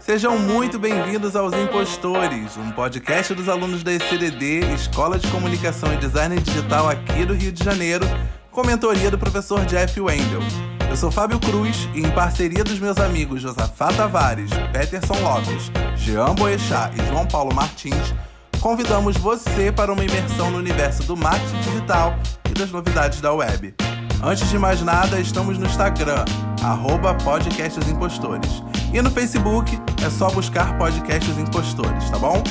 Sejam muito bem-vindos aos Impostores, um podcast dos alunos da ECDD, Escola de Comunicação e Design Digital aqui do Rio de Janeiro, com mentoria do professor Jeff Wendel. Eu sou Fábio Cruz e, em parceria dos meus amigos Josafá Tavares, Peterson Lopes, Jean Boechat e João Paulo Martins, convidamos você para uma imersão no universo do marketing digital e das novidades da web. Antes de mais nada, estamos no Instagram, arroba Podcasts Impostores. E no Facebook é só buscar Podcasts Impostores, tá bom?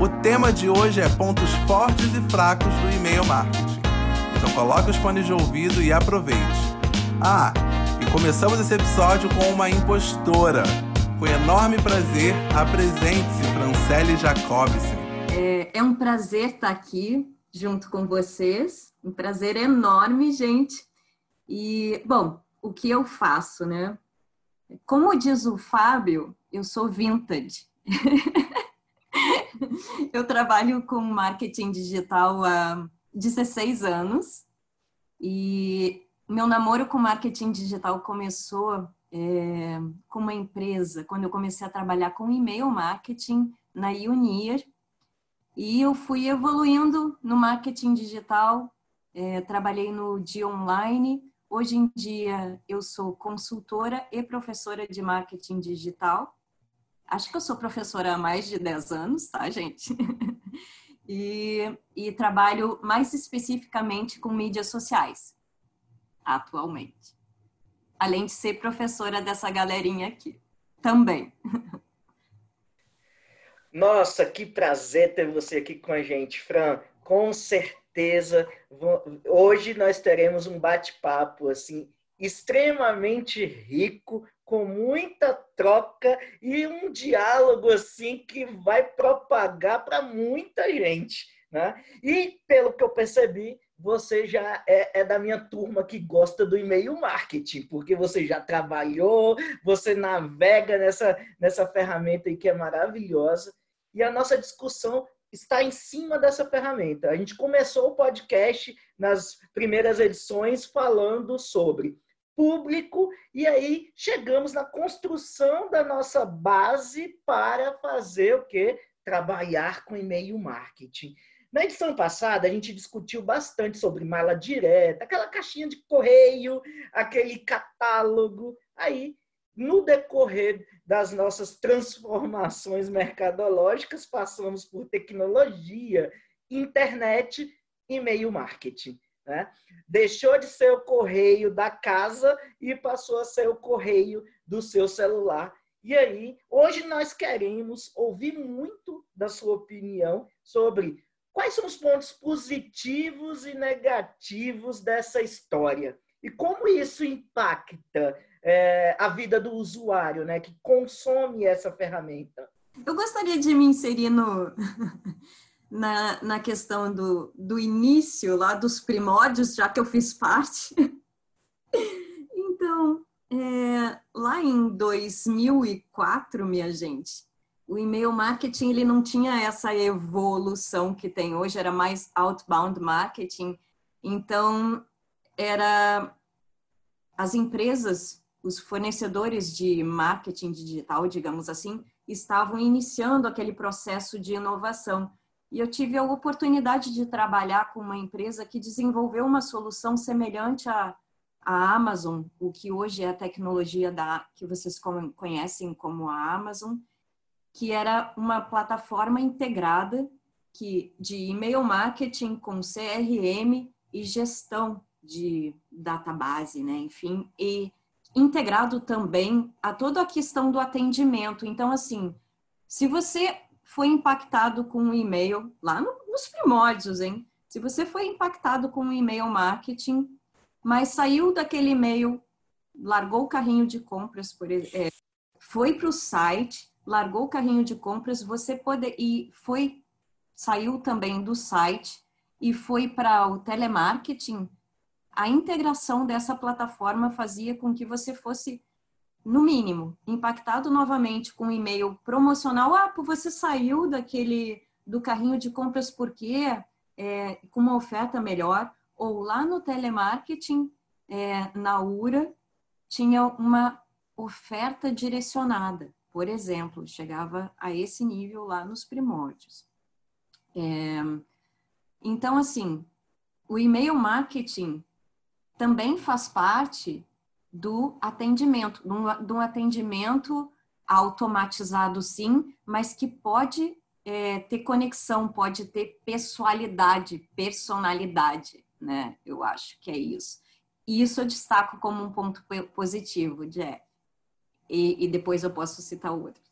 O tema de hoje é pontos fortes e fracos do e-mail marketing. Então coloque os fones de ouvido e aproveite. Ah, e começamos esse episódio com uma impostora. Com enorme prazer, apresente-se, Francelle Jacobsen. É, é um prazer estar aqui junto com vocês. Um prazer enorme, gente. E, bom, o que eu faço, né? Como diz o Fábio, eu sou vintage. eu trabalho com marketing digital há 16 anos e meu namoro com marketing digital começou é, com uma empresa, quando eu comecei a trabalhar com e-mail marketing na Unir e eu fui evoluindo no marketing digital, é, trabalhei no dia online, Hoje em dia eu sou consultora e professora de marketing digital. Acho que eu sou professora há mais de 10 anos, tá, gente? e, e trabalho mais especificamente com mídias sociais, atualmente. Além de ser professora dessa galerinha aqui, também. Nossa, que prazer ter você aqui com a gente, Fran. Com certeza certeza. Hoje nós teremos um bate-papo assim extremamente rico, com muita troca e um diálogo assim que vai propagar para muita gente, né? E pelo que eu percebi, você já é, é, da minha turma que gosta do e-mail marketing, porque você já trabalhou, você navega nessa, nessa ferramenta aí que é maravilhosa. E a nossa discussão está em cima dessa ferramenta. A gente começou o podcast nas primeiras edições falando sobre público e aí chegamos na construção da nossa base para fazer o que? Trabalhar com e-mail marketing. Na edição passada, a gente discutiu bastante sobre mala direta, aquela caixinha de correio, aquele catálogo. Aí no decorrer das nossas transformações mercadológicas, passamos por tecnologia, internet e meio marketing. Né? Deixou de ser o correio da casa e passou a ser o correio do seu celular. E aí, hoje nós queremos ouvir muito da sua opinião sobre quais são os pontos positivos e negativos dessa história e como isso impacta é, a vida do usuário, né, que consome essa ferramenta. Eu gostaria de me inserir no, na, na questão do, do início, lá dos primórdios, já que eu fiz parte. Então, é, lá em 2004, minha gente, o e-mail marketing ele não tinha essa evolução que tem hoje, era mais outbound marketing. Então, era as empresas os fornecedores de marketing digital, digamos assim, estavam iniciando aquele processo de inovação. E eu tive a oportunidade de trabalhar com uma empresa que desenvolveu uma solução semelhante à, à Amazon, o que hoje é a tecnologia da que vocês conhecem como a Amazon, que era uma plataforma integrada que de e-mail marketing com CRM e gestão de database, né? Enfim, e integrado também a toda a questão do atendimento. Então, assim, se você foi impactado com um e-mail, lá no, nos primórdios, hein? Se você foi impactado com um e-mail marketing, mas saiu daquele e-mail, largou o carrinho de compras, por, é, foi para o site, largou o carrinho de compras, você pode e foi saiu também do site e foi para o telemarketing, a integração dessa plataforma fazia com que você fosse, no mínimo, impactado novamente com um e-mail promocional. Ah, você saiu daquele do carrinho de compras porque é, com uma oferta melhor. Ou lá no telemarketing, é, na URA, tinha uma oferta direcionada. Por exemplo, chegava a esse nível lá nos primórdios. É, então, assim, o e-mail marketing também faz parte do atendimento, de um, atendimento automatizado, sim, mas que pode é, ter conexão, pode ter pessoalidade, personalidade, né? Eu acho que é isso. E isso eu destaco como um ponto positivo, Jeff. E, e depois eu posso citar outros.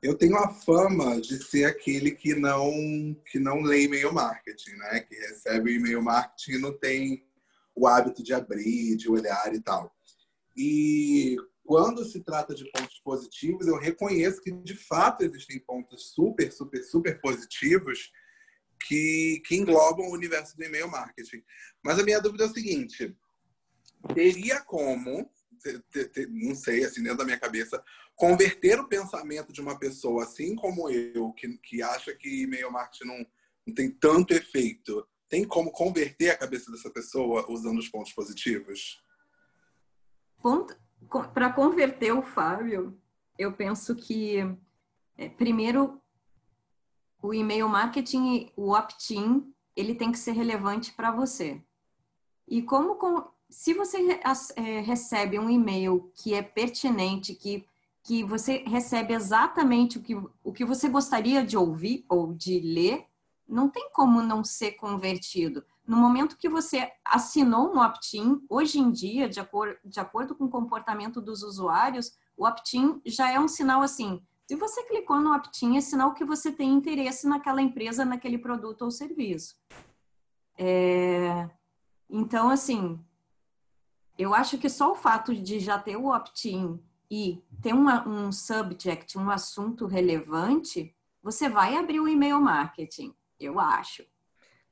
Eu tenho a fama de ser aquele que não que não lê e-mail marketing, né? Que recebe e-mail marketing e não tem o hábito de abrir, de olhar e tal. E quando se trata de pontos positivos, eu reconheço que de fato existem pontos super, super, super positivos que, que englobam o universo do e-mail marketing. Mas a minha dúvida é o seguinte: teria como, não sei, assim, dentro da minha cabeça, converter o pensamento de uma pessoa assim como eu, que, que acha que e-mail marketing não, não tem tanto efeito, tem como converter a cabeça dessa pessoa usando os pontos positivos? Para converter o Fábio, eu penso que, é, primeiro, o e-mail marketing, o opt-in, ele tem que ser relevante para você. E como, com, se você é, recebe um e-mail que é pertinente, que, que você recebe exatamente o que, o que você gostaria de ouvir ou de ler, não tem como não ser convertido. No momento que você assinou um opt-in, hoje em dia, de, acor de acordo com o comportamento dos usuários, o opt-in já é um sinal assim. Se você clicou no opt-in, é sinal que você tem interesse naquela empresa, naquele produto ou serviço. É... Então, assim, eu acho que só o fato de já ter o opt-in e ter uma, um subject, um assunto relevante, você vai abrir o e-mail marketing, eu acho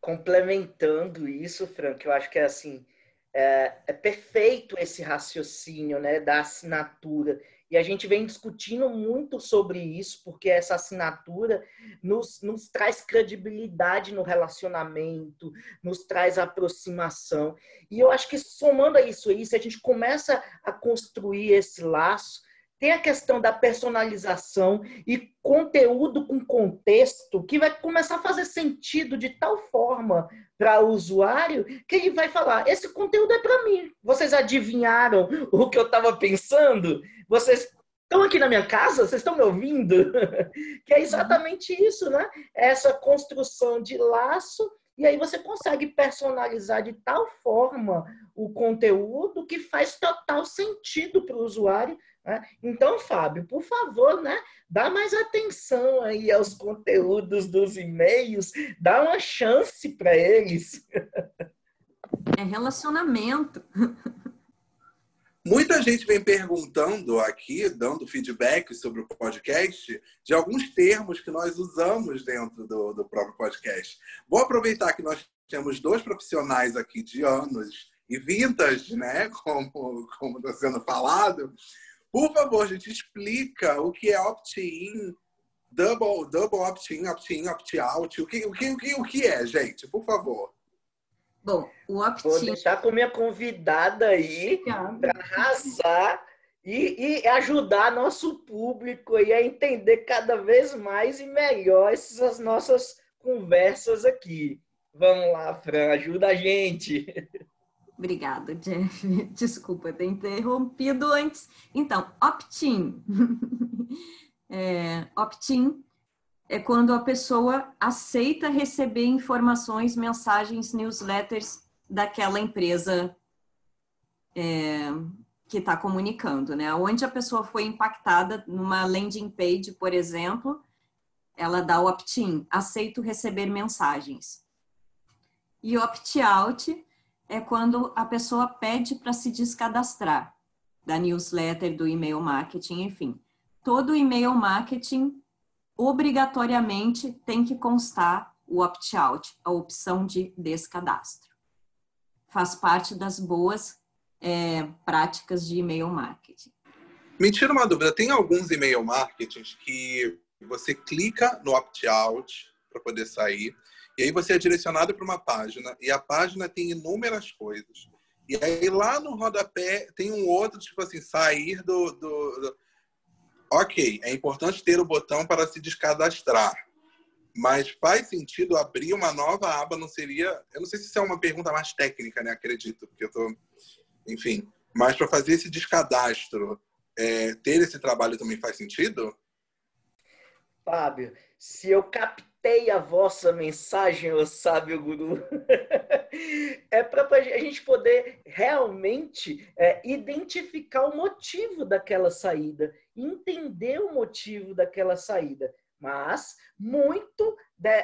complementando isso, Frank, eu acho que é assim, é, é, perfeito esse raciocínio né, da assinatura. E a gente vem discutindo muito sobre isso, porque essa assinatura nos, nos traz credibilidade no relacionamento, nos traz aproximação. E eu acho que somando a isso aí, se a gente começa a construir esse laço, tem a questão da personalização e conteúdo com contexto que vai começar a fazer sentido de tal forma para o usuário que ele vai falar: esse conteúdo é para mim. Vocês adivinharam o que eu estava pensando? Vocês estão aqui na minha casa? Vocês estão me ouvindo? que é exatamente isso, né? Essa construção de laço e aí você consegue personalizar de tal forma o conteúdo que faz total sentido para o usuário? Então, Fábio, por favor, né, dá mais atenção aí aos conteúdos dos e-mails, dá uma chance para eles. É relacionamento. Muita gente vem perguntando aqui, dando feedback sobre o podcast, de alguns termos que nós usamos dentro do, do próprio podcast. Vou aproveitar que nós temos dois profissionais aqui de anos e vintage, né? Como está sendo falado, por favor, gente, explica o que é opt-in, double, double opt-in, opt-in, opt-out. O que, o, que, o, que, o que é, gente? Por favor. Bom, o opt-in... Vou deixar com minha convidada aí para arrasar e, e, ajudar nosso público aí a entender cada vez mais e melhor essas nossas conversas aqui. Vamos lá, Fran, ajuda a gente. Obrigada, Jeff. Desculpa ter interrompido antes. Então, opt-in. é, opt-in é quando a pessoa aceita receber informações, mensagens, newsletters daquela empresa é, que está comunicando, né? Onde a pessoa foi impactada numa landing page, por exemplo, ela dá o opt-in, aceito receber mensagens. E opt-out é quando a pessoa pede para se descadastrar da newsletter, do e-mail marketing, enfim. Todo e-mail marketing obrigatoriamente tem que constar o opt-out, a opção de descadastro. Faz parte das boas é, práticas de e-mail marketing. Me tira uma dúvida, tem alguns e-mail marketings que você clica no opt-out para poder sair e aí você é direcionado para uma página e a página tem inúmeras coisas. E aí lá no rodapé tem um outro, tipo assim, sair do. do, do... ok, é importante ter o botão para se descadastrar. Mas faz sentido abrir uma nova aba? Não seria. Eu não sei se isso é uma pergunta mais técnica, né? Acredito, porque eu tô. Enfim. Mas para fazer esse descadastro, é, ter esse trabalho também faz sentido? Fábio, se eu captei a vossa mensagem, ô sábio guru, é para a gente poder realmente é, identificar o motivo daquela saída, entender o motivo daquela saída. Mas muito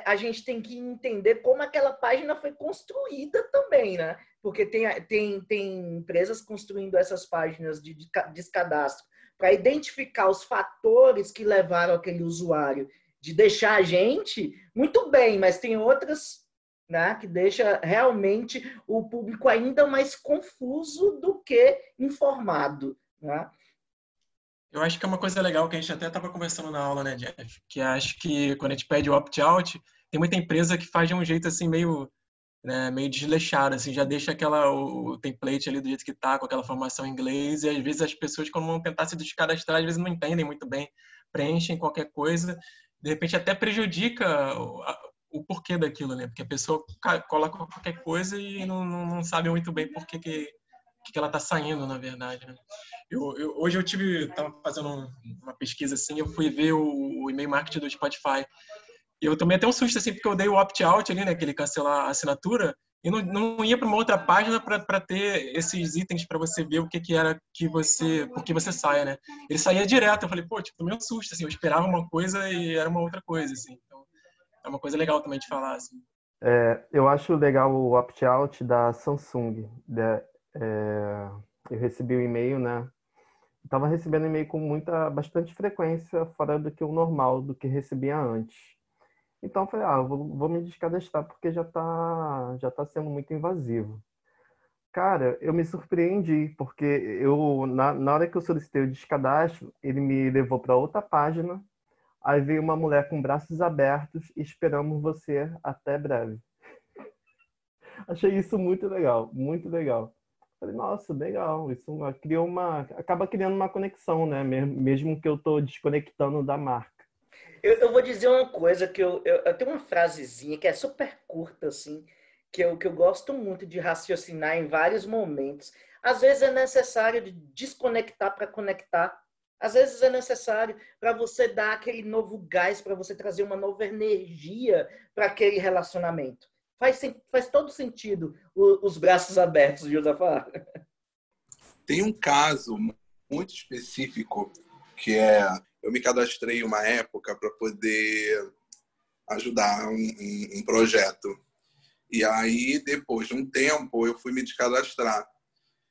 a gente tem que entender como aquela página foi construída também, né? Porque tem, tem, tem empresas construindo essas páginas de descadastro para identificar os fatores que levaram aquele usuário de deixar a gente muito bem, mas tem outras né, que deixa realmente o público ainda mais confuso do que informado. Né? Eu acho que é uma coisa legal que a gente até estava conversando na aula, né, Jeff? Que acho que quando a gente pede o opt-out, tem muita empresa que faz de um jeito assim meio né, meio desleixado, assim, já deixa aquela o, o, template ali do jeito que tá, com aquela formação em inglês, e às vezes as pessoas quando vão tentar se descadastrar, às vezes não entendem muito bem, preenchem qualquer coisa, de repente até prejudica o, porquê daquilo, né? Porque a pessoa coloca qualquer coisa e não, não, não sabe muito bem por que, que, que ela tá saindo, na verdade, né? Eu, eu, hoje eu tive, tava fazendo um, uma pesquisa assim, eu fui ver o, o e-mail marketing do Spotify. E eu tomei até um susto assim, porque eu dei o opt-out ali, né, aquele cancelar a assinatura, e não, não ia para uma outra página para ter esses itens para você ver o que, que era que você, por que você saia, né? Ele saía direto, eu falei, pô, tipo, um susto, assim, eu esperava uma coisa e era uma outra coisa, assim. Então, é uma coisa legal também de falar, assim. É, eu acho legal o opt-out da Samsung. Né? é, eu recebi o um e-mail, né? estava recebendo e-mail com muita, bastante frequência, fora do que o normal, do que recebia antes. Então eu falei, ah, vou, vou me descadastrar porque já está já tá sendo muito invasivo. Cara, eu me surpreendi, porque eu, na, na hora que eu solicitei o descadastro, ele me levou para outra página, aí veio uma mulher com braços abertos, esperamos você até breve. Achei isso muito legal, muito legal. Falei, nossa, legal. Isso criou uma. acaba criando uma conexão, né? Mesmo que eu estou desconectando da marca. Eu, eu, vou dizer uma coisa que eu, eu, eu, tenho uma frasezinha que é super curta, assim, que eu, que eu gosto muito de raciocinar em vários momentos. Às vezes é necessário de desconectar para conectar. Às vezes é necessário para você dar aquele novo gás, para você trazer uma nova energia para aquele relacionamento faz, faz todo sentido os braços abertos, Josafá. Tem um caso muito específico que é eu me cadastrei uma época para poder ajudar um, um, um, projeto. E aí, depois de um tempo, eu fui me descadastrar.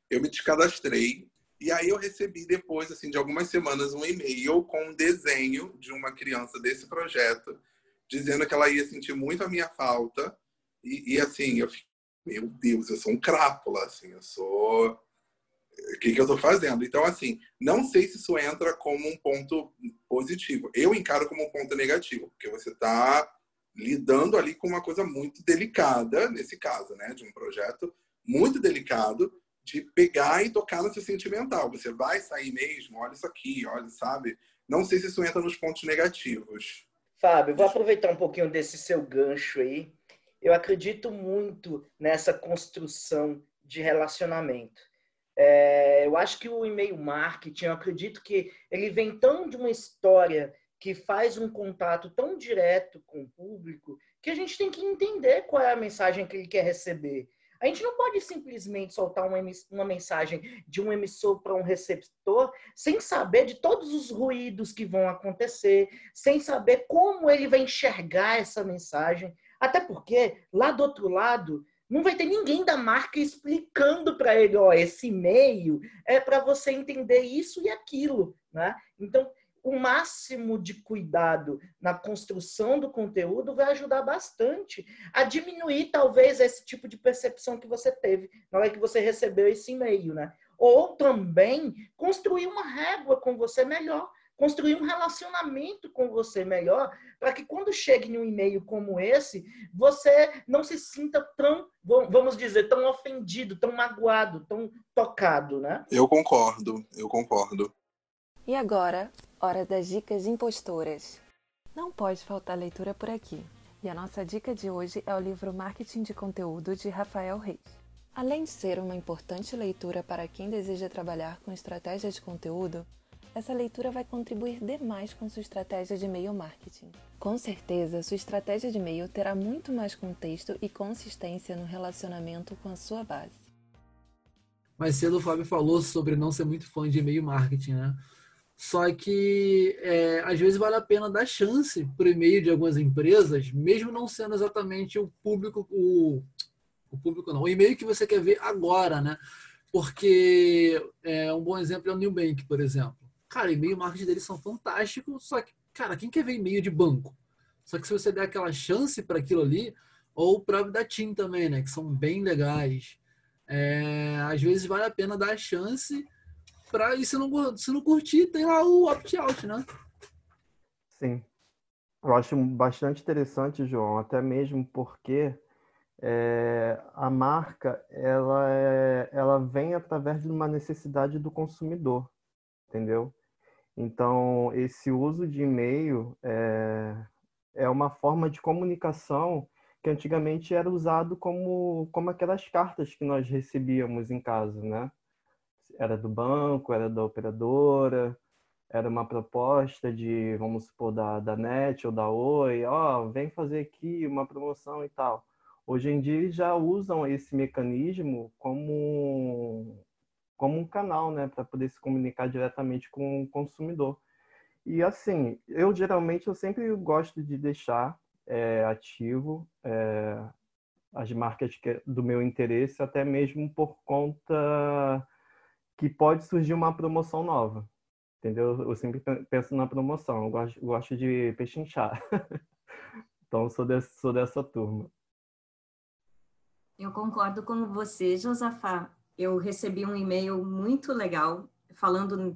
Eu me descadastrei e aí eu recebi depois, assim, de algumas semanas, um e-mail com um desenho de uma criança desse projeto, dizendo que ela ia sentir muito a minha falta e, e assim, eu fiquei, meu Deus, eu sou um crápula, assim, eu sou. O que, que eu estou fazendo? Então, assim, não sei se isso entra como um ponto positivo. Eu encaro como um ponto negativo, porque você está lidando ali com uma coisa muito delicada, nesse caso, né? De um projeto muito delicado, de pegar e tocar no seu sentimental. Você vai sair mesmo, olha isso aqui, olha, sabe? Não sei se isso entra nos pontos negativos. Fábio, vou aproveitar um pouquinho desse seu gancho aí eu acredito muito nessa construção de relacionamento. É, eu acho que o e-mail marketing, eu acredito que ele vem tão de uma história que faz um contato tão direto com o público que a gente tem que entender qual é a mensagem que ele quer receber. A gente não pode simplesmente soltar uma, uma mensagem de um emissor para um receptor sem saber de todos os ruídos que vão acontecer, sem saber como ele vai enxergar essa mensagem. Até porque, lá do outro lado, não vai ter ninguém da marca explicando para ele, ó, esse e-mail é para você entender isso e aquilo, né? Então, o máximo de cuidado na construção do conteúdo vai ajudar bastante a diminuir talvez esse tipo de percepção que você teve na hora que você recebeu esse e-mail, né? Ou também construir uma régua com você melhor construir um relacionamento com você melhor, para que quando chegue em um e-mail como esse, você não se sinta tão, vamos dizer, tão ofendido, tão magoado, tão tocado, né? Eu concordo, eu concordo. E agora, Hora das dicas impostoras. Não pode faltar leitura por aqui. E a nossa dica de hoje é o livro Marketing de Conteúdo de Rafael Reis. Além de ser uma importante leitura para quem deseja trabalhar com estratégia de conteúdo, essa leitura vai contribuir demais com sua estratégia de e-mail marketing. Com certeza, sua estratégia de e-mail terá muito mais contexto e consistência no relacionamento com a sua base. Mais cedo o Fábio falou sobre não ser muito fã de e-mail marketing, né? Só que é, às vezes vale a pena dar chance para e-mail de algumas empresas, mesmo não sendo exatamente o público, o, o público não, o e-mail que você quer ver agora, né? Porque é, um bom exemplo é o Bank, por exemplo. Cara, e-mail marketing deles são fantásticos, só que, cara, quem quer ver e-mail de banco? Só que se você der aquela chance para aquilo ali, ou para da Team também, né? Que são bem legais. É, às vezes vale a pena dar a chance para e se não, se não curtir, tem lá o opt-out, né? Sim. Eu acho bastante interessante, João, até mesmo porque é, a marca ela, é, ela vem através de uma necessidade do consumidor, entendeu? Então, esse uso de e-mail é, é uma forma de comunicação que antigamente era usado como, como aquelas cartas que nós recebíamos em casa, né? era do banco, era da operadora, era uma proposta de, vamos supor, da, da NET ou da Oi, ó, oh, vem fazer aqui uma promoção e tal. Hoje em dia já usam esse mecanismo como, como um canal, né, para poder se comunicar diretamente com o consumidor. E assim, eu geralmente eu sempre gosto de deixar é, ativo é, as marcas que, do meu interesse, até mesmo por conta que pode surgir uma promoção nova. Entendeu? Eu sempre penso na promoção, eu gosto, gosto de pechinchar. então, sou, sou dessa turma. Eu concordo com você, Josafá. Eu recebi um e-mail muito legal falando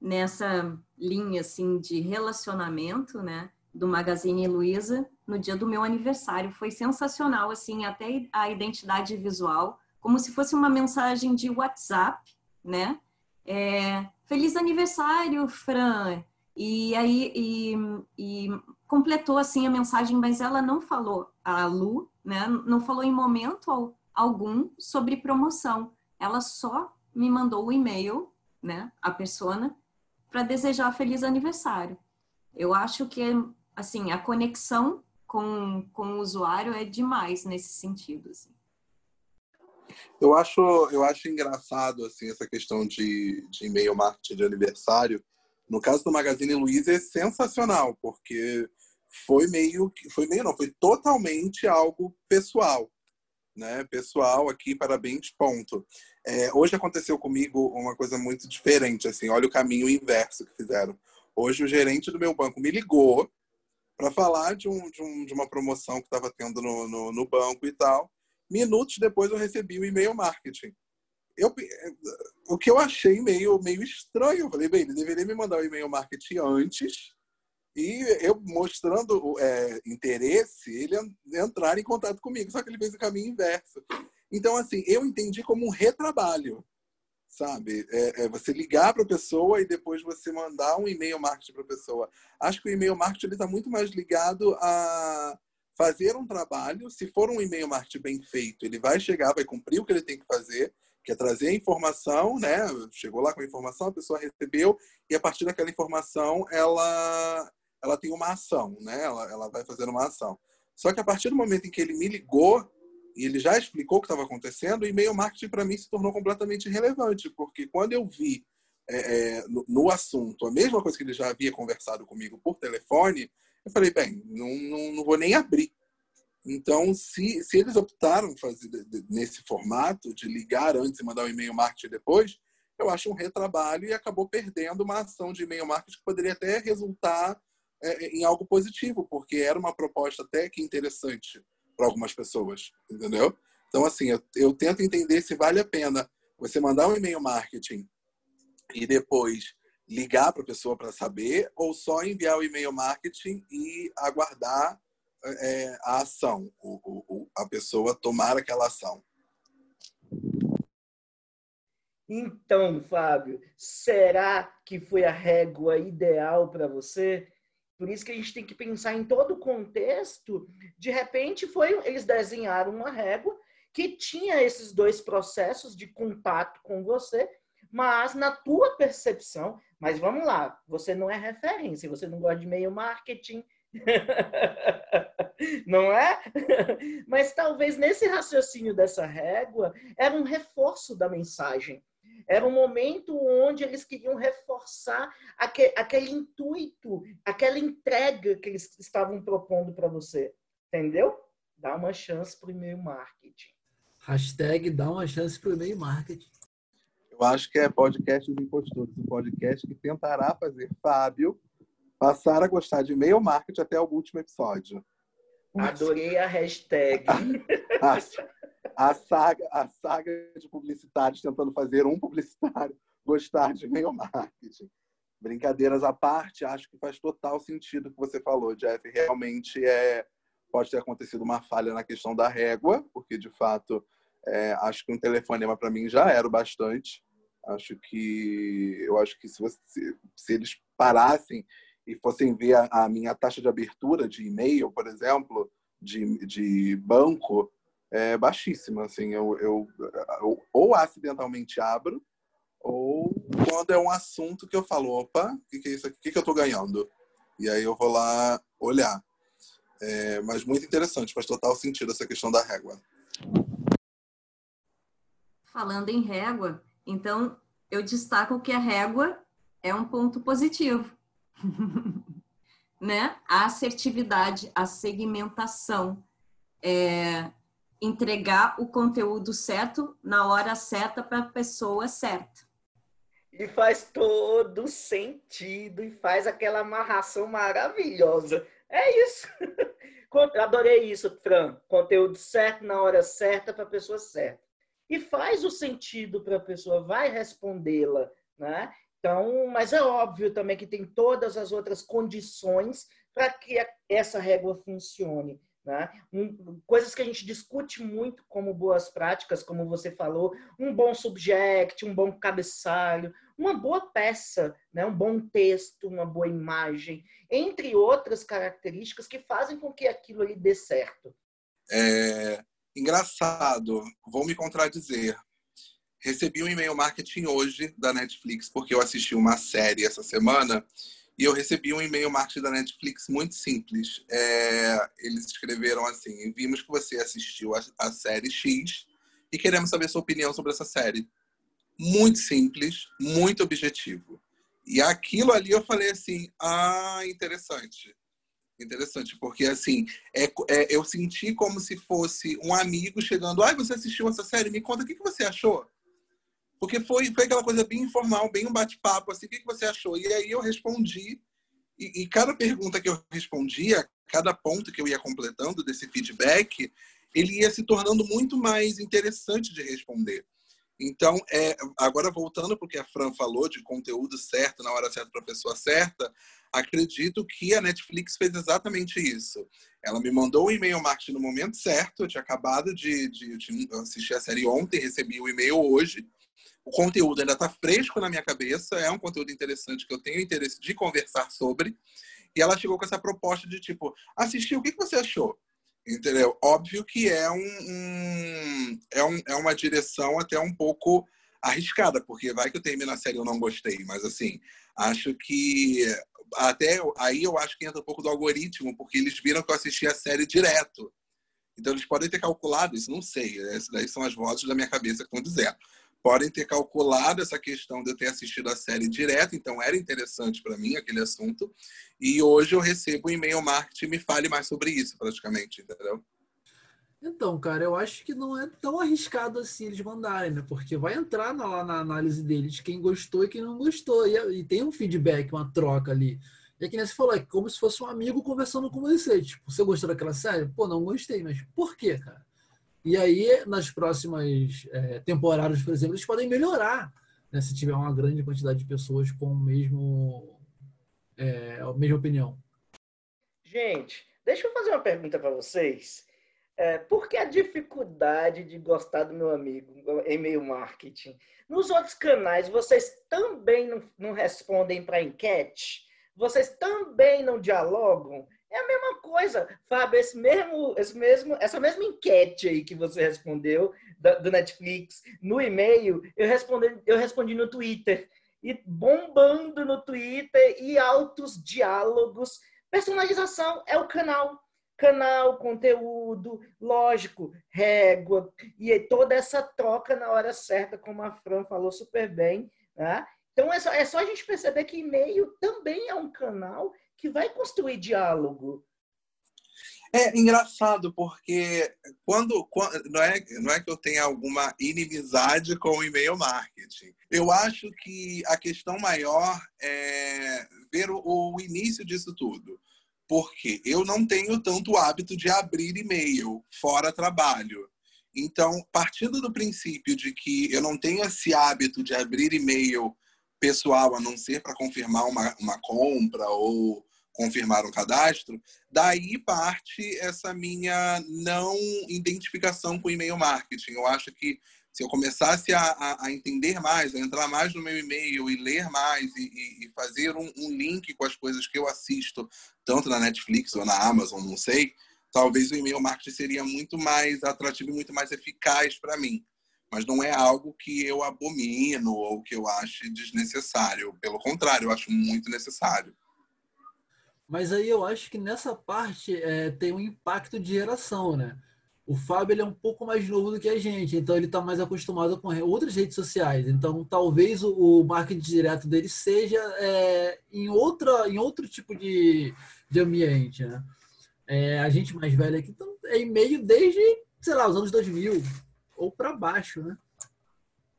nessa linha assim de relacionamento, né, do Magazine Luiza no dia do meu aniversário. Foi sensacional assim, até a identidade visual, como se fosse uma mensagem de WhatsApp né? É, Feliz aniversário, Fran! E aí e, e completou assim a mensagem, mas ela não falou a Lu, né? Não falou em momento algum sobre promoção. Ela só me mandou o e-mail, né? A persona para desejar feliz aniversário. Eu acho que assim a conexão com, com o usuário é demais nesse sentido. Assim. Eu acho, eu acho engraçado assim essa questão de, de e-mail marketing de aniversário. No caso do Magazine Luiza é sensacional, porque foi meio foi meio não, foi totalmente algo pessoal, né? Pessoal aqui, parabéns, ponto. É, hoje aconteceu comigo uma coisa muito diferente, assim, olha o caminho inverso que fizeram. Hoje o gerente do meu banco me ligou para falar de, um, de, um, de, uma promoção que estava tendo no, no, no banco e tal. Minutos depois eu recebi o e-mail marketing. Eu, o que eu achei meio, meio estranho, eu falei, bem, ele deveria me mandar o e-mail marketing antes e eu mostrando é, interesse, ele entrar em contato comigo, só que ele fez o caminho inverso. Então, assim, eu entendi como um retrabalho, sabe? É, é você ligar para a pessoa e depois você mandar um e-mail marketing para a pessoa. Acho que o e-mail marketing está muito mais ligado a fazer um trabalho, se for um e-mail marketing bem feito, ele vai chegar, vai cumprir o que ele tem que fazer, que é trazer a informação, né? Chegou lá com a informação, a pessoa recebeu e a partir daquela informação ela ela tem uma ação, né? Ela, ela vai fazer uma ação. Só que a partir do momento em que ele me ligou e ele já explicou o que estava acontecendo, e-mail marketing para mim se tornou completamente irrelevante, porque quando eu vi é, é, no, no, assunto a mesma coisa que ele já havia conversado comigo por telefone, eu falei, bem, não, não, não vou nem abrir. Então, se, se eles optaram fazer nesse formato de ligar antes e mandar o um e-mail marketing depois, eu acho um retrabalho e acabou perdendo uma ação de e-mail marketing que poderia até resultar em algo positivo, porque era uma proposta até que interessante para algumas pessoas, entendeu? Então, assim, eu, eu tento entender se vale a pena você mandar um e-mail marketing e depois ligar para a pessoa para saber ou só enviar o e-mail marketing e aguardar é, a ação, o, o, a pessoa tomar aquela ação? Então, Fábio, será que foi a régua ideal para você? Por isso que a gente tem que pensar em todo o contexto. De repente, foi eles desenharam uma régua que tinha esses dois processos de contato com você, mas na tua percepção, mas vamos lá, você não é referência, você não gosta de meio marketing, não é? Mas talvez nesse raciocínio dessa régua era um reforço da mensagem. Era um momento onde eles queriam reforçar aquele, aquele intuito, aquela entrega que eles estavam propondo para você. Entendeu? Dá uma chance para o e-mail marketing. Hashtag dá uma chance para o e-mail marketing. Eu acho que é podcast dos impostores, um podcast que tentará fazer Fábio passar a gostar de e-mail marketing até o último episódio. Adorei a hashtag. a, saga, a saga de publicitários tentando fazer um publicitário gostar de e-mail marketing. Brincadeiras à parte, acho que faz total sentido o que você falou, Jeff. Realmente é, pode ter acontecido uma falha na questão da régua, porque de fato é, acho que um telefonema para mim já era o bastante. Acho que eu acho que se, você, se eles parassem e fossem ver a, a minha taxa de abertura de e-mail, por exemplo, de, de banco, é baixíssima. Assim, eu, eu, eu ou acidentalmente abro, ou quando é um assunto que eu falo, opa, o que, que é isso aqui? O que, que eu estou ganhando? E aí eu vou lá olhar. É, mas muito interessante, faz total sentido essa questão da régua. Falando em régua, então eu destaco que a régua é um ponto positivo. né? A assertividade, a segmentação, é, entregar o conteúdo certo na hora certa para a pessoa certa. E faz todo sentido e faz aquela amarração maravilhosa. É isso. Adorei isso, Fran. Conteúdo certo na hora certa para a pessoa certa e faz o sentido para a pessoa, vai respondê-la, né? Então, mas é óbvio também que tem todas as outras condições para que essa régua funcione. Né? Um, coisas que a gente discute muito como boas práticas, como você falou, um bom subject, um bom cabeçalho, uma boa peça, né? um bom texto, uma boa imagem, entre outras características que fazem com que aquilo ali dê certo. É, Engraçado, vou me contradizer. Recebi um e-mail marketing hoje da Netflix, porque eu assisti uma série essa semana, e eu recebi um e-mail marketing da Netflix muito simples. É, eles escreveram assim: Vimos que você assistiu a, a série X e queremos saber sua opinião sobre essa série. Muito simples, muito objetivo. E aquilo ali eu falei assim: ah, interessante. Interessante, porque assim, é, é, eu senti como se fosse um amigo chegando. Ai, você assistiu essa série? Me conta o que, que você achou. Porque foi, foi aquela coisa bem informal, bem um bate-papo, assim, o que, que você achou? E aí eu respondi, e, e cada pergunta que eu respondia, cada ponto que eu ia completando desse feedback, ele ia se tornando muito mais interessante de responder. Então, é, agora voltando para o que a Fran falou de conteúdo certo na hora certa para a pessoa certa, acredito que a Netflix fez exatamente isso. Ela me mandou o um e-mail marketing no momento certo, eu tinha acabado de, de, de assistir a série ontem, recebi o e-mail hoje. O conteúdo ainda está fresco na minha cabeça, é um conteúdo interessante que eu tenho interesse de conversar sobre. E ela chegou com essa proposta de tipo, assistiu, o que, que você achou? Entendeu? Óbvio que é, um, um, é, um, é uma direção até um pouco arriscada, porque vai que eu termino a série eu não gostei, mas assim, acho que até aí eu acho que entra um pouco do algoritmo, porque eles viram que eu assisti a série direto. Então eles podem ter calculado isso, não sei, essas daí são as vozes da minha cabeça que estão dizendo podem ter calculado essa questão de eu ter assistido a série direto, então era interessante para mim aquele assunto. E hoje eu recebo um e-mail marketing me fale mais sobre isso, praticamente, entendeu? Então, cara, eu acho que não é tão arriscado assim eles mandarem, né? Porque vai entrar lá na análise deles quem gostou e quem não gostou. E, e tem um feedback, uma troca ali. E é que nem você falou, é como se fosse um amigo conversando com você. Tipo, você gostou daquela série? Pô, não gostei, mas por quê, cara? E aí, nas próximas é, temporadas, por exemplo, eles podem melhorar né, se tiver uma grande quantidade de pessoas com o mesmo, é, a mesma opinião. Gente, deixa eu fazer uma pergunta para vocês. É, por que a dificuldade de gostar do meu amigo e-mail marketing? Nos outros canais, vocês também não, não respondem para enquete? Vocês também não dialogam? É a mesma coisa, Fábio, esse mesmo, esse mesmo, essa mesma enquete aí que você respondeu do Netflix no e-mail, eu respondi, eu respondi no Twitter. E bombando no Twitter e altos diálogos. Personalização é o canal canal, conteúdo, lógico, régua, e toda essa troca na hora certa, como a Fran falou super bem. Né? Então é só, é só a gente perceber que e-mail também é um canal que vai construir diálogo. É engraçado, porque quando, quando, não, é, não é que eu tenha alguma inimizade com o e-mail marketing. Eu acho que a questão maior é ver o, o início disso tudo porque eu não tenho tanto hábito de abrir e-mail fora trabalho. Então, partindo do princípio de que eu não tenho esse hábito de abrir e-mail pessoal, a não ser para confirmar uma, uma compra ou confirmar um cadastro, daí parte essa minha não identificação com e-mail marketing. Eu acho que se eu começasse a, a, a, entender mais, a entrar mais no meu e-mail e ler mais e, e fazer um, um, link com as coisas que eu assisto, tanto na Netflix ou na Amazon, não sei, talvez o e-mail marketing seria muito mais atrativo e muito mais eficaz para mim. Mas não é algo que eu abomino ou que eu ache desnecessário. Pelo contrário, eu acho muito necessário. Mas aí eu acho que nessa parte é, tem um impacto de geração, né? O Fábio ele é um pouco mais novo do que a gente, então ele está mais acostumado com outras redes sociais. Então, talvez o, o marketing direto dele seja é, em, outra, em outro tipo de, de ambiente. Né? É, a gente mais velha aqui então, é e-mail desde, sei lá, os anos 2000 ou para baixo, né?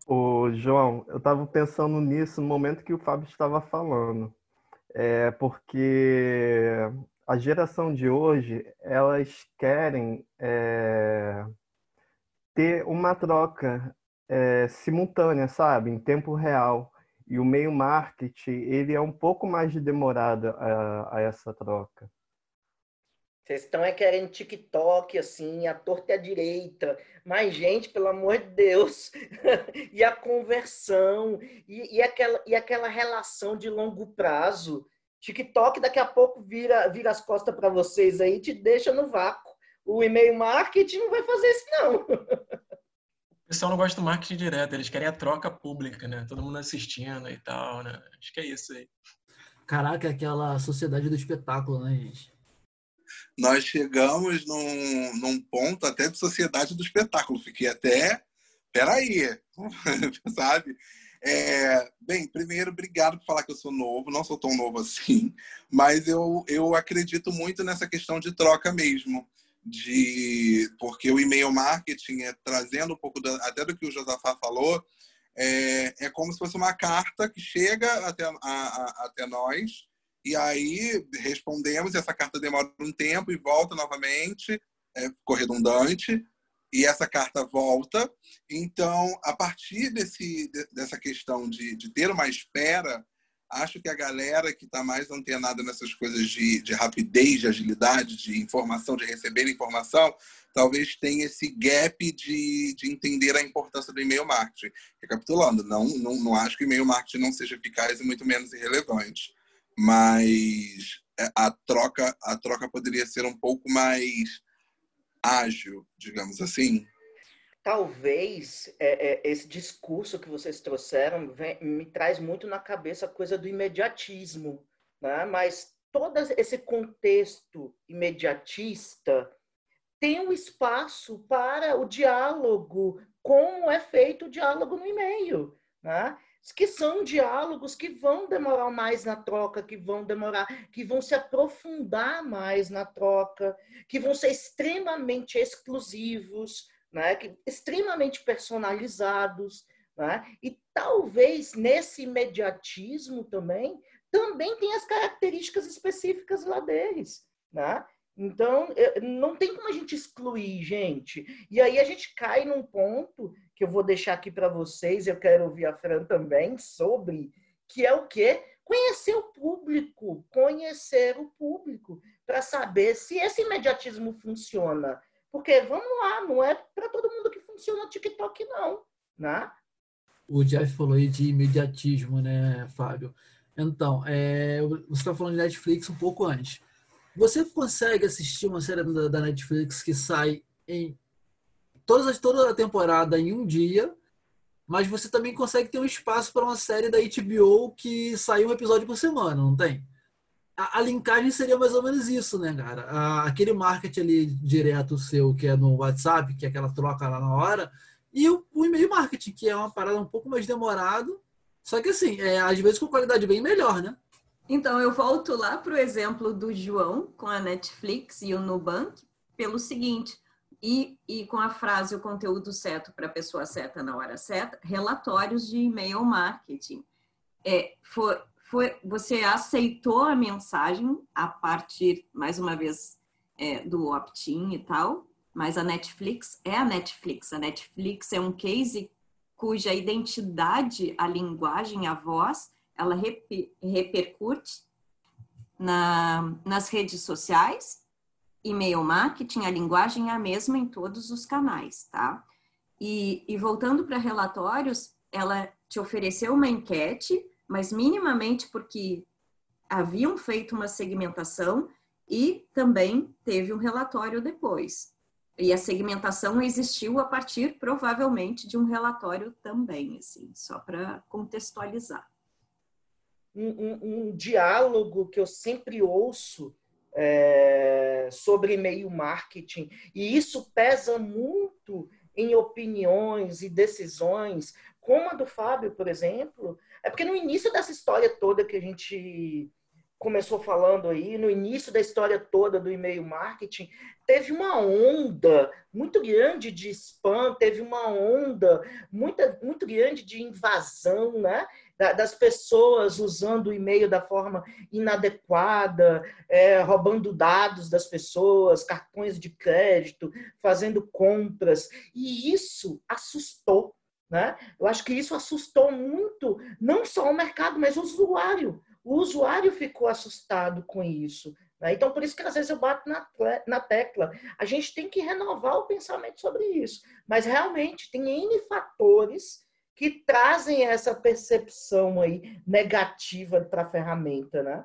Ô, João, eu estava pensando nisso no momento que o Fábio estava falando. É porque a geração de hoje, elas querem é, ter uma troca é, simultânea, sabe? Em tempo real. E o meio marketing, ele é um pouco mais demorado a, a essa troca. Vocês estão é querendo TikTok, assim, a torta e a direita. Mas, gente, pelo amor de Deus. e a conversão, e, e, aquela, e aquela relação de longo prazo TikTok daqui a pouco vira, vira as costas para vocês aí, te deixa no vácuo. O e-mail marketing não vai fazer isso, não. O pessoal não gosta do marketing direto, eles querem a troca pública, né? Todo mundo assistindo e tal, né? Acho que é isso aí. Caraca, aquela sociedade do espetáculo, né, gente? Nós chegamos num, num ponto até de sociedade do espetáculo. Fiquei até. Peraí, sabe? É, bem, primeiro, obrigado por falar que eu sou novo, não sou tão novo assim, mas eu, eu acredito muito nessa questão de troca mesmo, de porque o e-mail marketing é trazendo um pouco da, até do que o Josafá falou, é, é como se fosse uma carta que chega até, a, a, até nós e aí respondemos, e essa carta demora um tempo e volta novamente, é, ficou redundante, e essa carta volta. Então, a partir desse, dessa questão de, de ter uma espera, acho que a galera que está mais antenada nessas coisas de, de, rapidez, de agilidade, de informação, de receber informação, talvez tenha esse gap de, de entender a importância do e-mail marketing. Recapitulando, não, não, não acho que o e-mail marketing não seja eficaz e muito menos irrelevante, mas é, a troca, a troca poderia ser um pouco mais ágil, digamos assim? Talvez é, é, esse discurso que vocês trouxeram vem, me traz muito na cabeça a coisa do imediatismo, né? mas todo esse contexto imediatista tem um espaço para o diálogo, como é feito o diálogo no e-mail. Né? Que são diálogos que vão demorar mais na troca, que vão demorar, que vão se aprofundar mais na troca, que vão ser extremamente exclusivos, né? que, extremamente personalizados. Né? E talvez nesse imediatismo também, também tem as características específicas lá deles. Né? Então, não tem como a gente excluir, gente. E aí a gente cai num ponto que eu vou deixar aqui para vocês, eu quero ouvir a Fran também sobre, que é o quê? Conhecer o público, conhecer o público, para saber se esse imediatismo funciona. Porque, vamos lá, não é para todo mundo que funciona o TikTok, não. Né? O Jeff falou aí de imediatismo, né, Fábio? Então, é, você está falando de Netflix um pouco antes. Você consegue assistir uma série da Netflix que sai em todas, toda a temporada em um dia, mas você também consegue ter um espaço para uma série da HBO que sai um episódio por semana, não tem? A, a linkagem seria mais ou menos isso, né, cara? A, aquele marketing ali direto seu, que é no WhatsApp, que é aquela troca lá na hora, e o, o e-mail marketing, que é uma parada um pouco mais demorado, só que assim, é, às vezes com qualidade bem melhor, né? Então, eu volto lá para o exemplo do João com a Netflix e o Nubank, pelo seguinte, e, e com a frase o conteúdo certo para a pessoa certa na hora certa, relatórios de e-mail marketing. É, foi, foi, você aceitou a mensagem a partir, mais uma vez, é, do opt-in e tal, mas a Netflix é a Netflix. A Netflix é um case cuja identidade, a linguagem, a voz, ela repercute na, nas redes sociais, e-mail marketing, a linguagem é a mesma em todos os canais, tá? E, e voltando para relatórios, ela te ofereceu uma enquete, mas minimamente porque haviam feito uma segmentação e também teve um relatório depois. E a segmentação existiu a partir, provavelmente, de um relatório também, assim, só para contextualizar um, um, um diálogo que eu sempre ouço é, sobre e-mail marketing, e isso pesa muito em opiniões e decisões, como a do Fábio, por exemplo, é porque no início dessa história toda que a gente começou falando aí, no início da história toda do e-mail marketing, teve uma onda muito grande de spam, teve uma onda muito, muito grande de invasão, né? Das pessoas usando o e-mail da forma inadequada, é, roubando dados das pessoas, cartões de crédito, fazendo compras. E isso assustou. Né? Eu acho que isso assustou muito, não só o mercado, mas o usuário. O usuário ficou assustado com isso. Né? Então, por isso que às vezes eu bato na tecla. A gente tem que renovar o pensamento sobre isso. Mas realmente tem N fatores que trazem essa percepção aí negativa para a ferramenta, né?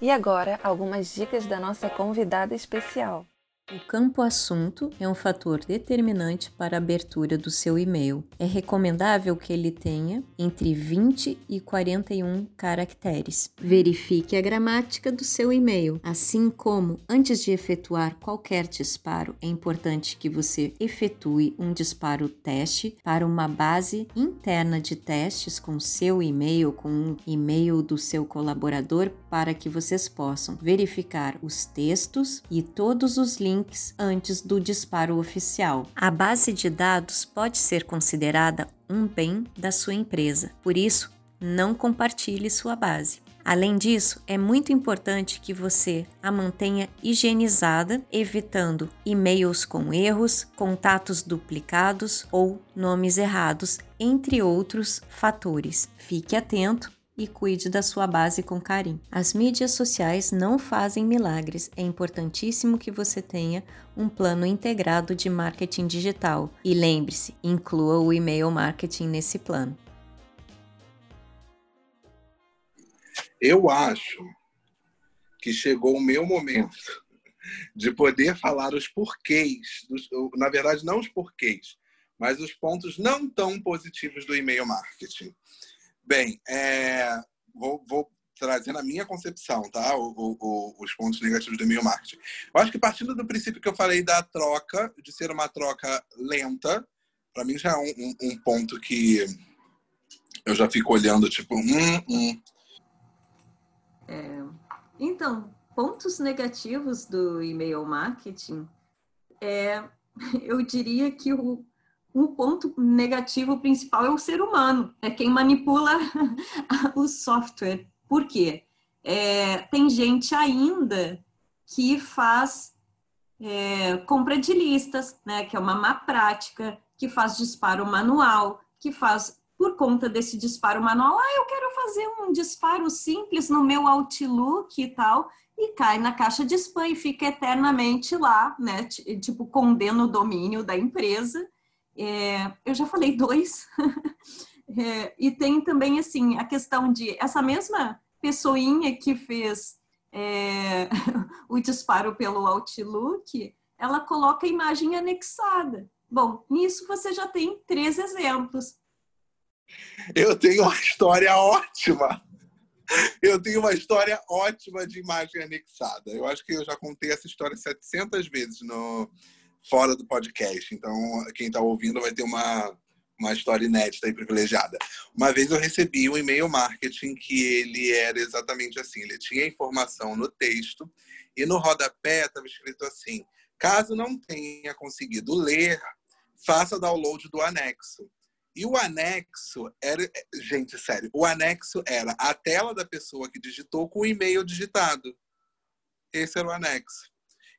E agora, algumas dicas da nossa convidada especial. O campo assunto é um fator determinante para a abertura do seu e-mail. É recomendável que ele tenha entre 20 e 41 caracteres. Verifique a gramática do seu e-mail, assim como antes de efetuar qualquer disparo, é importante que você efetue um disparo teste para uma base interna de testes com seu e-mail, com um e-mail do seu colaborador, para que vocês possam verificar os textos e todos os links links antes do disparo oficial. A base de dados pode ser considerada um bem da sua empresa, por isso, não compartilhe sua base. Além disso, é muito importante que você a mantenha higienizada, evitando e-mails com erros, contatos duplicados ou nomes errados, entre outros fatores. Fique atento e cuide da sua base com carinho. As mídias sociais não fazem milagres. É importantíssimo que você tenha um plano integrado de marketing digital. E lembre-se, inclua o e-mail marketing nesse plano. Eu acho que chegou o meu momento de poder falar os porquês, dos, na verdade, não os porquês, mas os pontos não tão positivos do e-mail marketing. Bem, é, vou, vou trazer na minha concepção, tá? O, o, os pontos negativos do e-mail marketing. Eu acho que partindo do princípio que eu falei da troca, de ser uma troca lenta, para mim já é um, um, um, ponto que eu já fico olhando, tipo, hum, hum. É, então, pontos negativos do e-mail marketing, é, eu diria que o, um ponto negativo principal é o ser humano, é quem manipula o software. Por quê? É, tem gente ainda que faz é, compra de listas, né, que é uma má prática, que faz disparo manual, que faz por conta desse disparo manual, ah, eu quero fazer um disparo simples no meu Outlook e tal, e cai na caixa de spam e fica eternamente lá, né? Tipo, condena o domínio da empresa. É, eu já falei dois. é, e tem também, assim, a questão de essa mesma pessoinha que fez é, o disparo pelo Outlook, ela coloca a imagem anexada. Bom, nisso você já tem três exemplos. Eu tenho uma história ótima. Eu tenho uma história ótima de imagem anexada. Eu acho que eu já contei essa história 700 vezes no fora do podcast. Então, quem está ouvindo vai ter uma, uma história inédita e privilegiada. Uma vez eu recebi um e-mail marketing que ele era exatamente assim. Ele tinha informação no texto e no rodapé estava escrito assim: caso não tenha conseguido ler, faça download do anexo. E o anexo era, gente, sério, o anexo era a tela da pessoa que digitou com o e-mail digitado. Esse era o anexo.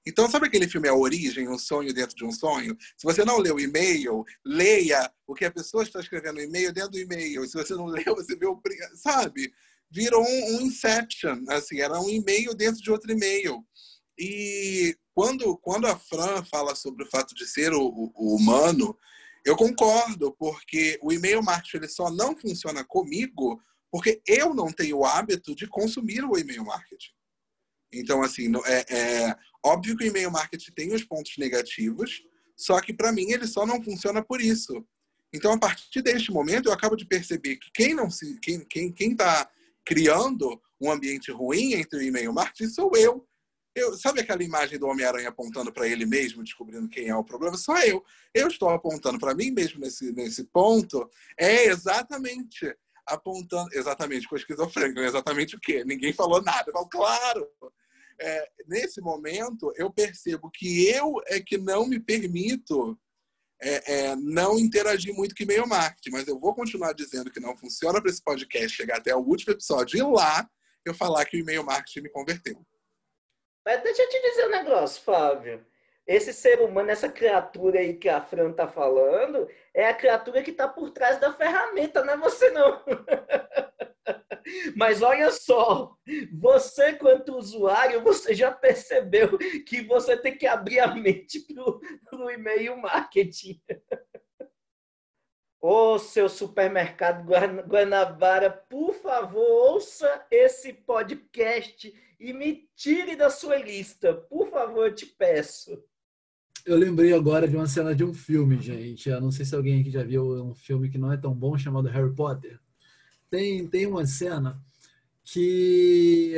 Então, sabe aquele filme A Origem, um sonho dentro de um sonho? Se você não leu o e-mail, leia o que a pessoa está escrevendo no e-mail dentro do e-mail. Se você não leu, você vê o. Sabe? Virou um, um Inception. Assim, era um e-mail dentro de outro e-mail. E quando, quando a Fran fala sobre o fato de ser o, o humano, eu concordo, porque o e-mail marketing ele só não funciona comigo porque eu não tenho o hábito de consumir o e-mail marketing. Então, assim, é, é óbvio que o e-mail marketing tem os pontos negativos, só que para mim ele só não funciona por isso. Então, a partir deste momento, eu acabo de perceber que quem não se, quem quem quem está criando um ambiente ruim entre o e-mail marketing sou eu. Eu, sabe aquela imagem do Homem-Aranha apontando para ele mesmo, descobrindo quem é o problema? Só eu. Eu estou apontando para mim mesmo nesse, nesse ponto. É exatamente apontando, exatamente com esquizofrênico, exatamente o quê? Ninguém falou nada. Eu falo, claro. É, nesse momento, eu percebo que eu é que não me permito é, é, não interagir muito com e-mail marketing, mas eu vou continuar dizendo que não funciona para esse podcast chegar até o último episódio e lá eu falar que o e-mail marketing me converteu. Mas deixa eu te dizer um negócio, Fábio. Esse ser humano, essa criatura aí que a Fran tá falando, é a criatura que tá por trás da ferramenta, não é você não. Mas olha só, você quanto usuário, você já percebeu que você tem que abrir a mente pro, pro e-mail marketing. Ô, seu supermercado Guanabara, por favor, ouça esse podcast e me tire da sua lista. Por favor, eu te peço. Eu lembrei agora de uma cena de um filme, gente. Eu não sei se alguém aqui já viu um filme que não é tão bom, chamado Harry Potter. Tem, tem uma cena que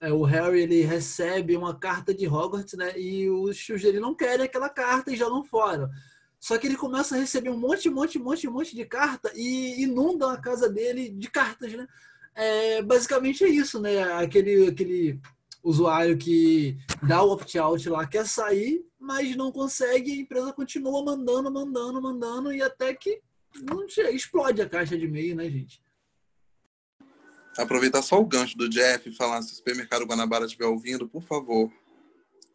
é, o Harry ele recebe uma carta de Hogwarts, né? E os tios dele não querem aquela carta e jogam fora. Só que ele começa a receber um monte, monte, monte, monte de carta e inundam a casa dele de cartas, né? é, basicamente é isso, né? Aquele, aquele usuário que dá o opt-out lá, quer sair, mas não consegue, a empresa continua mandando, mandando, mandando, e até que explode a caixa de e-mail, né, gente? Aproveitar só o gancho do Jeff e falar se o supermercado Guanabara estiver ouvindo, por favor,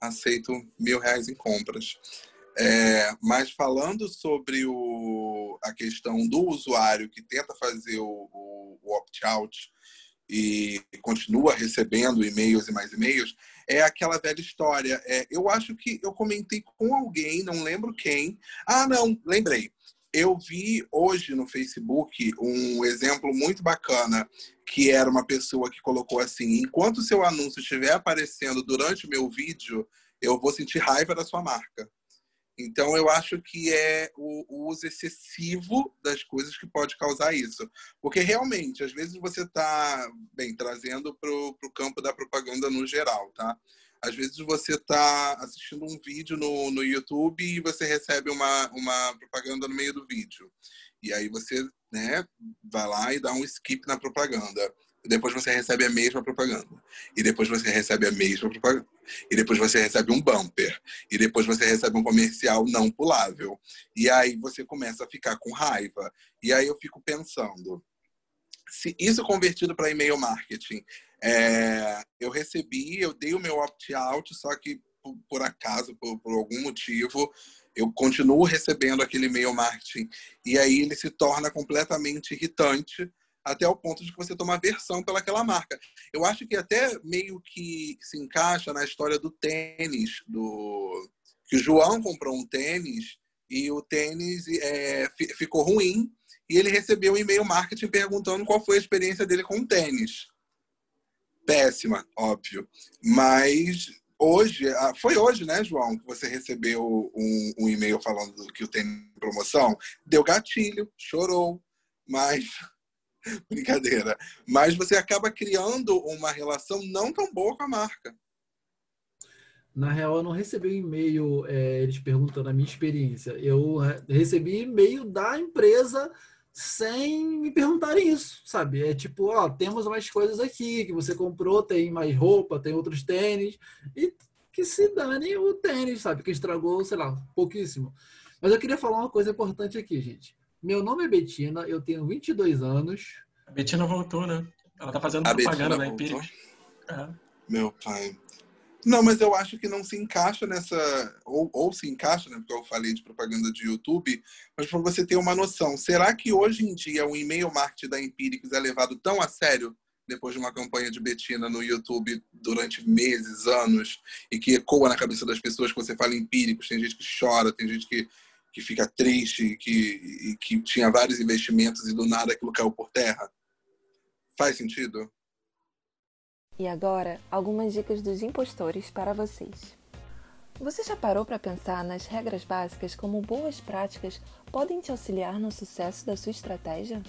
aceito mil reais em compras. É, mas falando sobre o, a questão do usuário que tenta fazer o, o, o opt-out e continua recebendo e-mails e mais e-mails, é aquela velha história. É, eu acho que eu comentei com alguém, não lembro quem. Ah, não, lembrei. Eu vi hoje no Facebook um exemplo muito bacana, que era uma pessoa que colocou assim: enquanto seu anúncio estiver aparecendo durante o meu vídeo, eu vou sentir raiva da sua marca. Então, eu acho que é o, o uso excessivo das coisas que pode causar isso. Porque, realmente, às vezes você está, bem, trazendo para o campo da propaganda no geral, tá? Às vezes você está assistindo um vídeo no, no YouTube e você recebe uma, uma propaganda no meio do vídeo. E aí você né, vai lá e dá um skip na propaganda depois você recebe a mesma propaganda. E depois você recebe a mesma propaganda. E depois você recebe um bumper. E depois você recebe um comercial não pulável. E aí você começa a ficar com raiva. E aí eu fico pensando, se isso convertido para e-mail marketing, é, eu recebi, eu dei o meu opt-out, só que por, por acaso, por, por algum motivo, eu continuo recebendo aquele e-mail marketing e aí ele se torna completamente irritante até o ponto de que você toma aversão pelaquela marca. Eu acho que até meio que se encaixa na história do tênis, do que o João comprou um tênis e o tênis é, ficou ruim e ele recebeu um e-mail marketing perguntando qual foi a experiência dele com o tênis. Péssima, óbvio. Mas hoje, ah, foi hoje, né, João, que você recebeu um, um e-mail falando que o tênis promoção? Deu gatilho, chorou, mas brincadeira. Mas você acaba criando uma relação não tão boa com a marca. Na real, eu não recebi um e-mail é, eles perguntando a minha experiência. Eu recebi e-mail da empresa sem me perguntarem isso, sabe? É tipo, ó, temos mais coisas aqui que você comprou, tem mais roupa, tem outros tênis, e que se dane o tênis, sabe? Que estragou, sei lá, pouquíssimo. Mas eu queria falar uma coisa importante aqui, gente. Meu nome é Betina, eu tenho 22 anos. A Betina voltou, né? Ela tá fazendo a propaganda na Empíricos. É. Meu pai. Não, mas eu acho que não se encaixa nessa. Ou, ou se encaixa, né? Porque eu falei de propaganda de YouTube, mas para você ter uma noção, será que hoje em dia o e-mail marketing da Empíricos é levado tão a sério depois de uma campanha de Betina no YouTube durante meses, anos, e que ecoa na cabeça das pessoas que você fala empíricos, tem gente que chora, tem gente que, que fica triste, que, que tinha vários investimentos e do nada aquilo caiu por terra? Faz sentido? E agora, algumas dicas dos impostores para vocês. Você já parou para pensar nas regras básicas como boas práticas podem te auxiliar no sucesso da sua estratégia?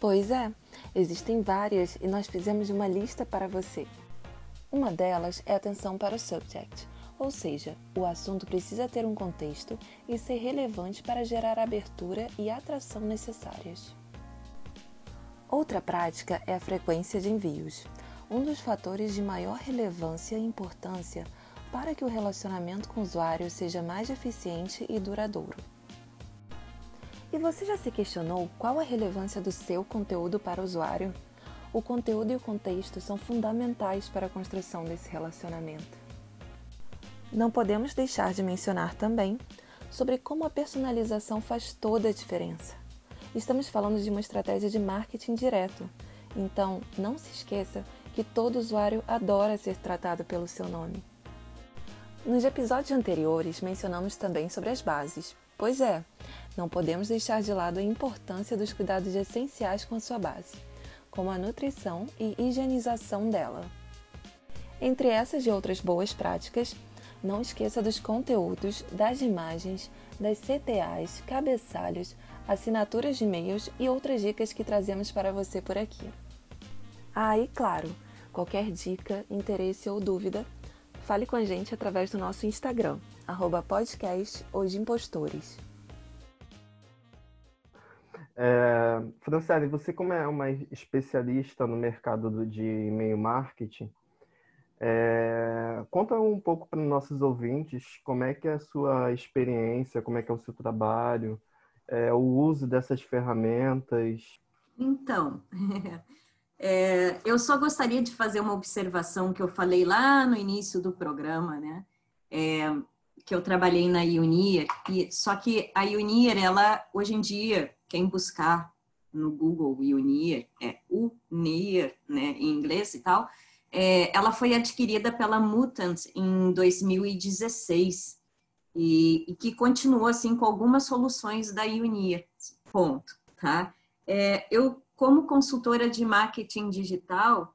Pois é, existem várias e nós fizemos uma lista para você. Uma delas é atenção para o subject, ou seja, o assunto precisa ter um contexto e ser relevante para gerar a abertura e atração necessárias. Outra prática é a frequência de envios, um dos fatores de maior relevância e importância para que o relacionamento com o usuário seja mais eficiente e duradouro. E você já se questionou qual a relevância do seu conteúdo para o usuário? O conteúdo e o contexto são fundamentais para a construção desse relacionamento. Não podemos deixar de mencionar também sobre como a personalização faz toda a diferença. Estamos falando de uma estratégia de marketing direto, então não se esqueça que todo usuário adora ser tratado pelo seu nome. Nos episódios anteriores mencionamos também sobre as bases. Pois é, não podemos deixar de lado a importância dos cuidados essenciais com a sua base, como a nutrição e higienização dela. Entre essas e outras boas práticas, não esqueça dos conteúdos, das imagens, das CTAs, cabeçalhos, assinaturas de e-mails e outras dicas que trazemos para você por aqui. Ah, e claro, qualquer dica, interesse ou dúvida, fale com a gente através do nosso Instagram, arroba podcast Hoje Impostores. É, Franciele, você como é uma especialista no mercado de e-mail marketing, é, conta um pouco para os nossos ouvintes como é que é a sua experiência, como é que é o seu trabalho, é, o uso dessas ferramentas? Então, é, eu só gostaria de fazer uma observação que eu falei lá no início do programa, né? É, que eu trabalhei na Unir, e só que a Unir, ela hoje em dia, quem buscar no Google Unir, é Unir, né, em inglês e tal, é, ela foi adquirida pela Mutant em 2016 e, e, que continuou assim com algumas soluções da Unir, ponto, tá? É, eu, como consultora de marketing digital,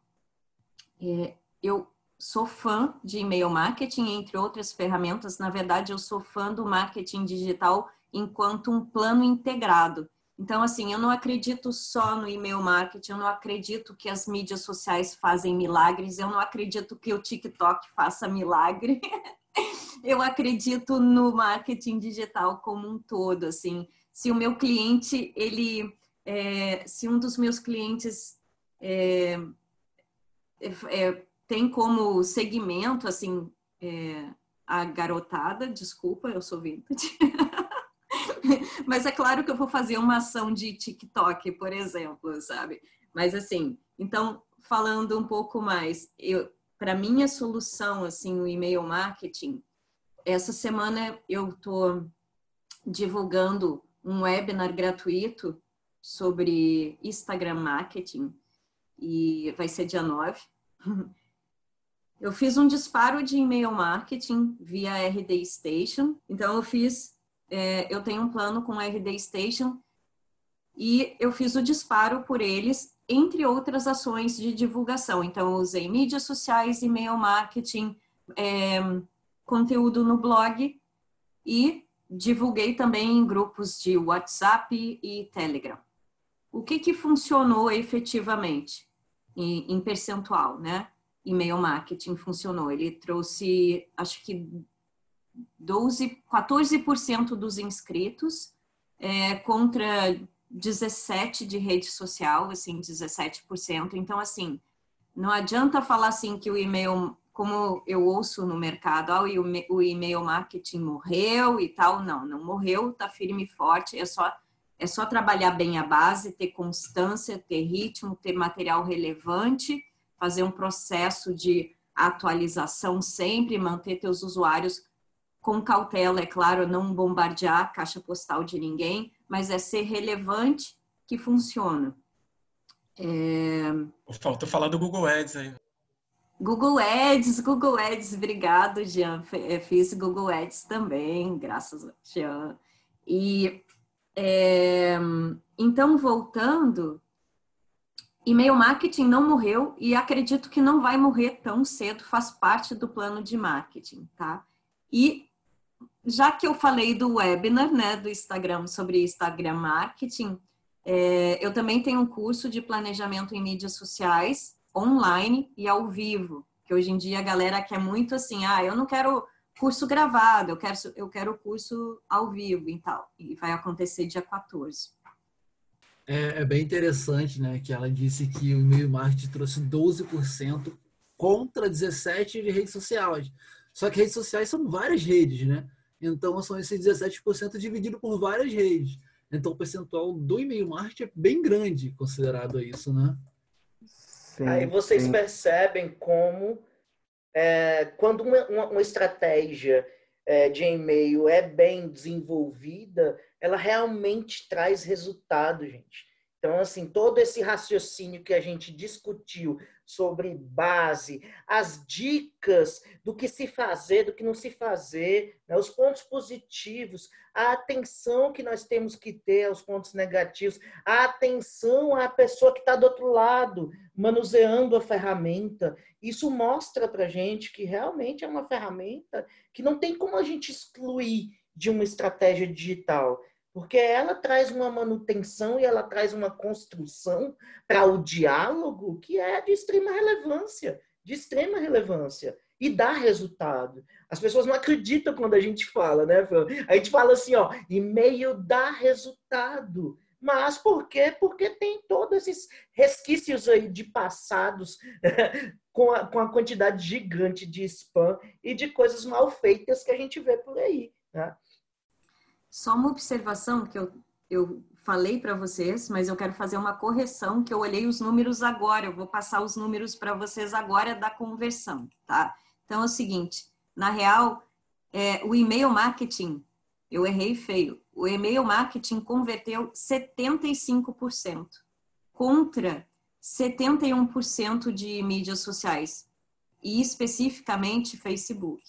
é, eu sou fã de e-mail marketing, entre outras ferramentas. Na verdade, eu sou fã do marketing digital enquanto um plano integrado. Então, assim, eu não acredito só no e-mail marketing, eu não acredito que as mídias sociais fazem milagres, eu não acredito que o TikTok faça milagre. eu acredito no marketing digital como um todo, assim. Se o meu cliente, ele, é, se um dos meus clientes é, é, tem como segmento, assim, é, a garotada, desculpa, eu sou vintage. Mas é claro que eu vou fazer uma ação de TikTok, por exemplo, sabe? Mas assim, então, falando um pouco mais, eu para minha solução, assim, o e-mail marketing, essa semana eu estou divulgando um webinar gratuito sobre Instagram marketing e vai ser dia 9. Eu fiz um disparo de e-mail marketing via RD Station. Então, eu fiz, é, eu tenho um plano com RD Station e eu fiz o disparo por eles, entre outras ações de divulgação. Então, eu usei mídias sociais, e-mail marketing, é, conteúdo no blog e divulguei também em grupos de WhatsApp e Telegram. O que, que funcionou efetivamente em, em percentual, né? e-mail marketing funcionou. Ele trouxe, acho que 12, 14% dos inscritos é, contra 17 de rede social, assim, 17%. Então, assim, não adianta falar assim que o e-mail, como eu ouço no mercado, ah, o e-mail marketing morreu e tal. Não, não morreu, tá firme e forte. É só, é só trabalhar bem a base, ter constância, ter ritmo, ter material relevante fazer um processo de atualização sempre, manter teus usuários com cautela, é claro, não bombardear a caixa postal de ninguém, mas é ser relevante que funciona. É... Faltou falar do Google Ads aí. Google Ads, Google Ads, obrigado, Jean. É, fiz Google Ads também, graças a Jean. E é, então, voltando, E-mail marketing não morreu e acredito que não vai morrer tão cedo, faz parte do plano de marketing, tá? E já que eu falei do webinar, né, do Instagram sobre Instagram marketing, é, eu também tenho um curso de planejamento em mídias sociais online e ao vivo, que hoje em dia a galera quer muito assim, ah, eu não quero curso gravado, eu quero eu quero curso ao vivo e tal. E vai acontecer dia 14. É, é, bem interessante, né? Que ela disse que o e-mail marketing trouxe 12% contra 17% de redes sociais. Só que redes sociais são várias redes, né? Então são esses 17% dividido por várias redes. Então o percentual do e-mail marketing é bem grande considerado isso, né? Sim, Aí vocês sim. percebem como é, quando uma, uma, uma estratégia é, de e-mail é bem desenvolvida, ela realmente traz resultado, gente. Então, assim, todo esse raciocínio que a gente discutiu sobre base, as dicas do que se fazer, do que não se fazer, né? os pontos positivos, a atenção que nós temos que ter aos pontos negativos, a atenção à pessoa que está do outro lado, manuseando a ferramenta. Isso mostra para gente que realmente é uma ferramenta que não tem como a gente excluir de uma estratégia digital porque ela traz uma manutenção e ela traz uma construção para o diálogo que é de extrema relevância, de extrema relevância e dá resultado. As pessoas não acreditam quando a gente fala, né? A gente fala assim, ó, e-mail dá resultado. Mas por quê? Porque tem todos esses resquícios aí de passados com, a, com a quantidade gigante de spam e de coisas mal feitas que a gente vê por aí. Né? Só uma observação que eu, eu falei para vocês, mas eu quero fazer uma correção, que eu olhei os números agora, eu vou passar os números para vocês agora da conversão, tá? Então é o seguinte, na real, é, o e-mail marketing, eu errei feio, o e-mail marketing converteu 75% contra 71% de mídias sociais, e especificamente Facebook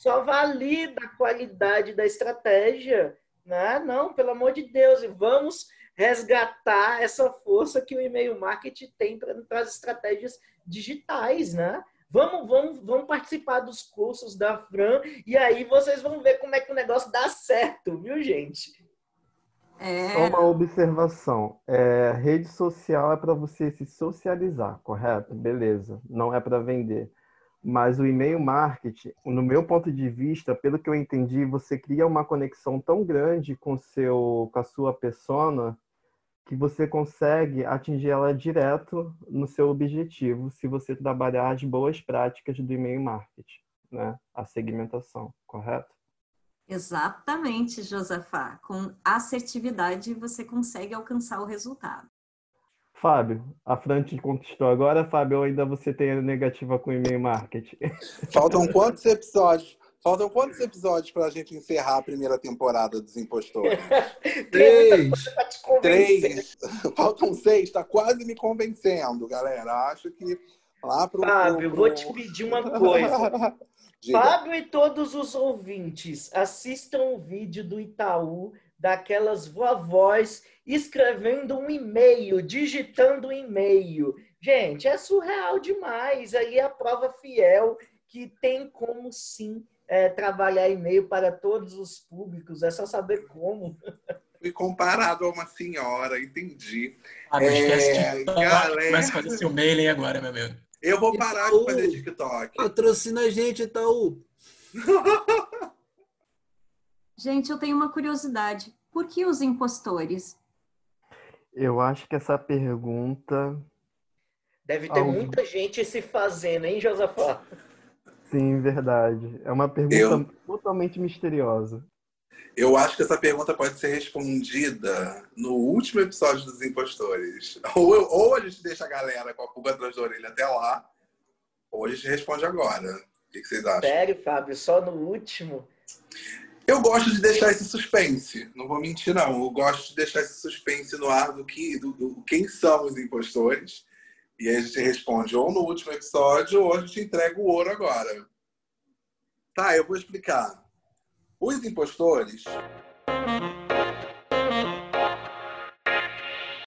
só valida a qualidade da estratégia. Né? Não, pelo amor de Deus, e vamos resgatar essa força que o e-mail marketing tem para as estratégias digitais, né? Vamos, vamos, vamos participar dos cursos da Fran e aí vocês vão ver como é que o negócio dá certo, viu, gente? É... Só uma observação. É, rede social é para você se socializar, correto? Beleza. Não é para vender. Mas o e-mail marketing, no meu ponto de vista, pelo que eu entendi, você cria uma conexão tão grande com seu, com a sua persona que você consegue atingir ela direto no seu objetivo, se você trabalhar as boas práticas do e-mail marketing, né? A segmentação, correto? Exatamente, Josafá. Com assertividade você consegue alcançar o resultado. Fábio, a Fran te conquistou agora, Fábio, ou ainda você tem a negativa com e-mail marketing? Faltam quantos episódios? Faltam quantos episódios para a gente encerrar a primeira temporada dos Impostores? Três. Três. Faltam seis. Tá quase me convencendo, galera. Acho que lá pro. Fábio, pro... vou te pedir uma coisa. Fábio e todos os ouvintes, assistam o vídeo do Itaú daquelas vovós escrevendo um e-mail, digitando um e-mail. Gente, é surreal demais. Aí é a prova fiel que tem como sim é, trabalhar e-mail para todos os públicos. É só saber como. Fui comparado a uma senhora, entendi. Ah, não esquece É, de galera. Começa a fazer seu mailing agora, meu amigo. Eu vou parar de fazer TikTok. Patrocina a gente, Itaú. Gente, eu tenho uma curiosidade. Por que os impostores? Eu acho que essa pergunta, Deve ter Algo. muita gente se fazendo, hein, Josafá? sim, verdade. É uma pergunta Eu- totalmente misteriosa. Eu acho que essa pergunta pode ser respondida no último episódio dos Impostores. Ou, eu- ou a gente deixa a galera com a pulga atrás da orelha até lá, ou a gente responde agora. O que que vocês acham? Sério, Fábio, só no último. Eu gosto de deixar esse suspense. Não vou mentir, não. Eu gosto de deixar esse suspense no ar do que, do, do- quem são os impostores. E aí a gente responde ou no último episódio ou a gente entrega o ouro agora. Tá, eu vou explicar. Os impostores